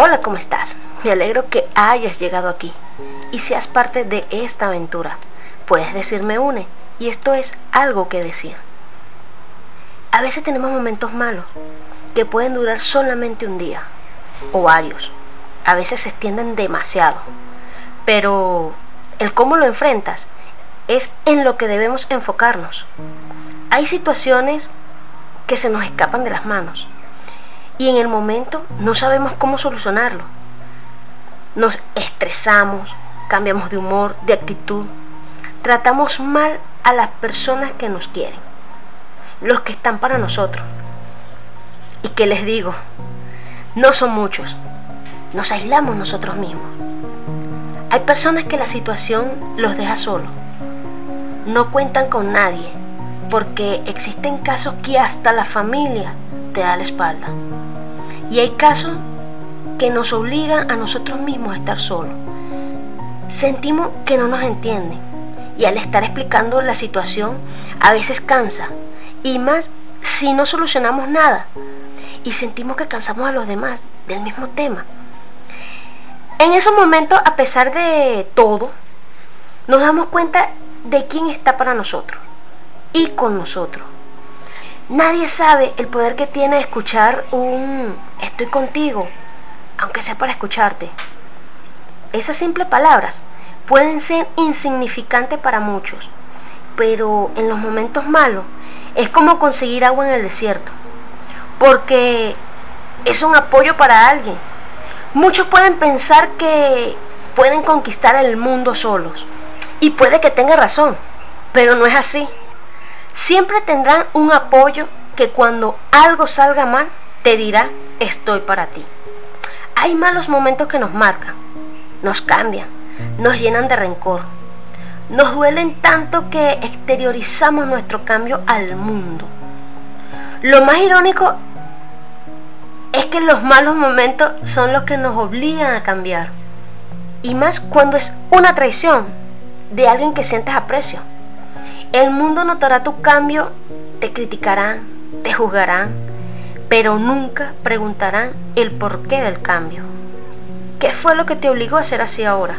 Hola, ¿cómo estás? Me alegro que hayas llegado aquí y seas parte de esta aventura. Puedes decirme une y esto es algo que decir. A veces tenemos momentos malos que pueden durar solamente un día o varios. A veces se extienden demasiado. Pero el cómo lo enfrentas es en lo que debemos enfocarnos. Hay situaciones que se nos escapan de las manos y en el momento no sabemos cómo solucionarlo. Nos estresamos, cambiamos de humor, de actitud, tratamos mal a las personas que nos quieren, los que están para nosotros. Y que les digo, no son muchos, nos aislamos nosotros mismos. Hay personas que la situación los deja solos, no cuentan con nadie, porque existen casos que hasta la familia te da la espalda. Y hay casos que nos obligan a nosotros mismos a estar solos. Sentimos que no nos entienden y al estar explicando la situación a veces cansa. Y más si no solucionamos nada y sentimos que cansamos a los demás del mismo tema. En esos momentos, a pesar de todo, nos damos cuenta de quién está para nosotros y con nosotros. Nadie sabe el poder que tiene escuchar un estoy contigo, aunque sea para escucharte. Esas simples palabras pueden ser insignificantes para muchos, pero en los momentos malos es como conseguir agua en el desierto, porque es un apoyo para alguien. Muchos pueden pensar que pueden conquistar el mundo solos, y puede que tenga razón, pero no es así siempre tendrán un apoyo que cuando algo salga mal te dirá estoy para ti. Hay malos momentos que nos marcan, nos cambian, nos llenan de rencor, nos duelen tanto que exteriorizamos nuestro cambio al mundo. Lo más irónico es que los malos momentos son los que nos obligan a cambiar. Y más cuando es una traición de alguien que sientes aprecio. El mundo notará tu cambio, te criticarán, te juzgarán, pero nunca preguntarán el porqué del cambio. ¿Qué fue lo que te obligó a ser así ahora?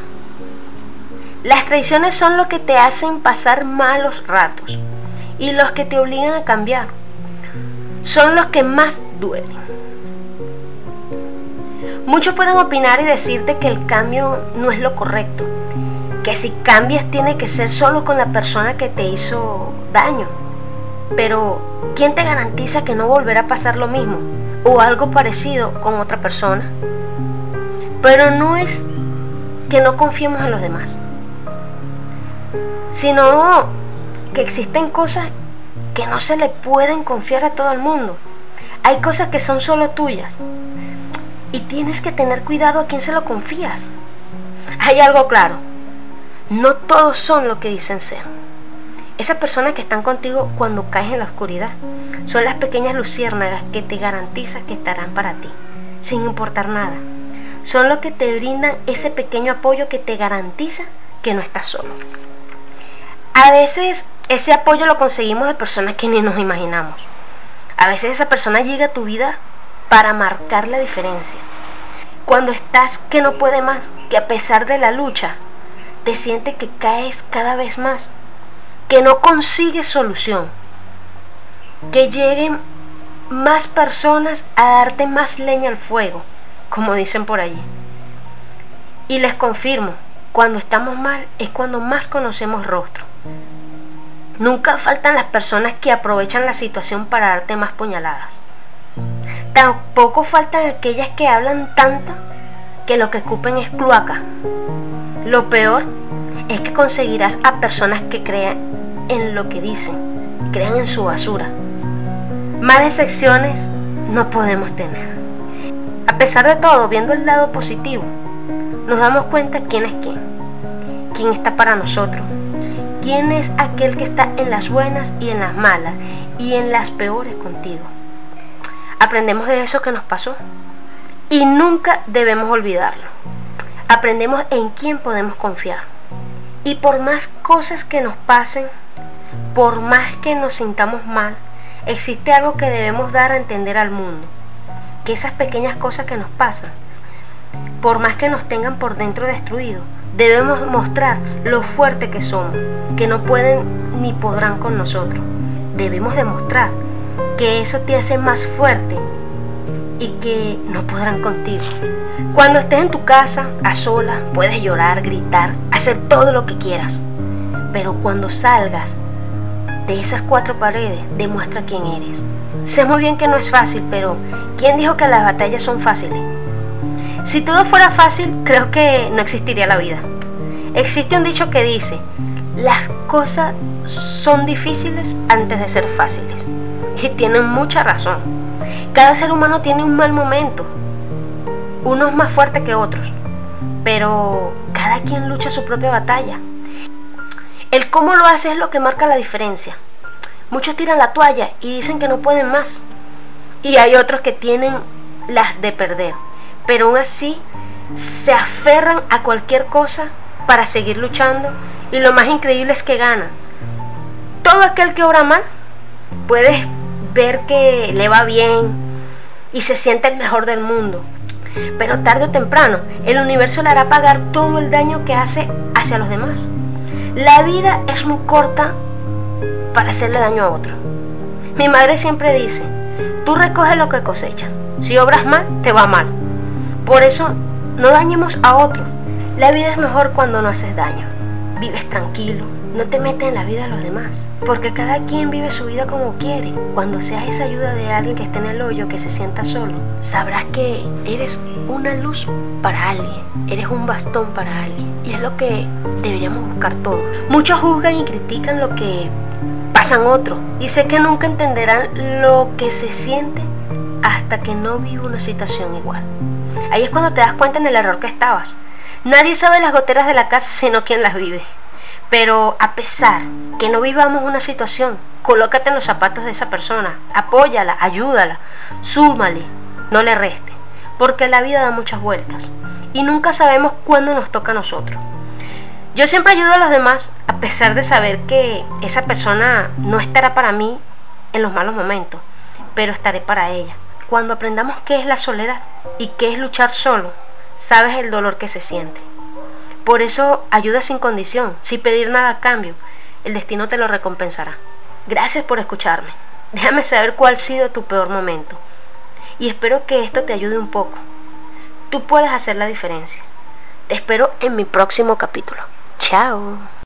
Las traiciones son lo que te hacen pasar malos ratos y los que te obligan a cambiar. Son los que más duelen. Muchos pueden opinar y decirte que el cambio no es lo correcto, que si cambias tiene que ser solo con la persona que te hizo daño. Pero, ¿quién te garantiza que no volverá a pasar lo mismo o algo parecido con otra persona? Pero no es que no confiemos en los demás, sino que existen cosas que no se le pueden confiar a todo el mundo. Hay cosas que son solo tuyas y tienes que tener cuidado a quién se lo confías. Hay algo claro, no todos son lo que dicen ser. Esas personas que están contigo cuando caes en la oscuridad son las pequeñas luciérnagas que te garantizan que estarán para ti, sin importar nada. Son los que te brindan ese pequeño apoyo que te garantiza que no estás solo. A veces ese apoyo lo conseguimos de personas que ni nos imaginamos. A veces esa persona llega a tu vida para marcar la diferencia. Cuando estás que no puede más, que a pesar de la lucha, te que caes cada vez más, que no consigues solución, que lleguen más personas a darte más leña al fuego, como dicen por allí. Y les confirmo, cuando estamos mal es cuando más conocemos rostro. Nunca faltan las personas que aprovechan la situación para darte más puñaladas. Tampoco faltan aquellas que hablan tanto que lo que escupen es cloaca lo peor es que conseguirás a personas que crean en lo que dicen, crean en su basura. Más decepciones no podemos tener. A pesar de todo, viendo el lado positivo, nos damos cuenta quién es quién, quién está para nosotros, quién es aquel que está en las buenas y en las malas y en las peores contigo. Aprendemos de eso que nos pasó y nunca debemos olvidarlo aprendemos en quién podemos confiar. Y por más cosas que nos pasen, por más que nos sintamos mal, existe algo que debemos dar a entender al mundo. Que esas pequeñas cosas que nos pasan por más que nos tengan por dentro destruidos, debemos mostrar lo fuerte que somos, que no pueden ni podrán con nosotros. Debemos demostrar que eso te hace más fuerte y que no podrán contigo. Cuando estés en tu casa, a solas, puedes llorar, gritar, hacer todo lo que quieras. Pero cuando salgas de esas cuatro paredes, demuestra quién eres. Sé muy bien que no es fácil, pero ¿quién dijo que las batallas son fáciles? Si todo fuera fácil, creo que no existiría la vida. Existe un dicho que dice, las cosas son difíciles antes de ser fáciles. Y tienen mucha razón. Cada ser humano tiene un mal momento, unos más fuertes que otros, pero cada quien lucha su propia batalla. El cómo lo hace es lo que marca la diferencia. Muchos tiran la toalla y dicen que no pueden más. Y hay otros que tienen las de perder, pero aún así se aferran a cualquier cosa para seguir luchando y lo más increíble es que ganan. Todo aquel que obra mal puede ver que le va bien y se siente el mejor del mundo. Pero tarde o temprano, el universo le hará pagar todo el daño que hace hacia los demás. La vida es muy corta para hacerle daño a otro. Mi madre siempre dice, tú recoges lo que cosechas. Si obras mal, te va mal. Por eso, no dañemos a otro. La vida es mejor cuando no haces daño. Vives tranquilo, no te metes en la vida de los demás, porque cada quien vive su vida como quiere. Cuando seas esa ayuda de alguien que esté en el hoyo, que se sienta solo, sabrás que eres una luz para alguien, eres un bastón para alguien. Y es lo que deberíamos buscar todos. Muchos juzgan y critican lo que pasan otros, y sé que nunca entenderán lo que se siente hasta que no vive una situación igual. Ahí es cuando te das cuenta en el error que estabas. Nadie sabe las goteras de la casa sino quien las vive. Pero a pesar que no vivamos una situación, colócate en los zapatos de esa persona, apóyala, ayúdala, súmale, no le reste, porque la vida da muchas vueltas y nunca sabemos cuándo nos toca a nosotros. Yo siempre ayudo a los demás a pesar de saber que esa persona no estará para mí en los malos momentos, pero estaré para ella. Cuando aprendamos qué es la soledad y qué es luchar solo, sabes el dolor que se siente. Por eso ayuda sin condición, sin pedir nada a cambio. El destino te lo recompensará. Gracias por escucharme. Déjame saber cuál ha sido tu peor momento. Y espero que esto te ayude un poco. Tú puedes hacer la diferencia. Te espero en mi próximo capítulo. Chao.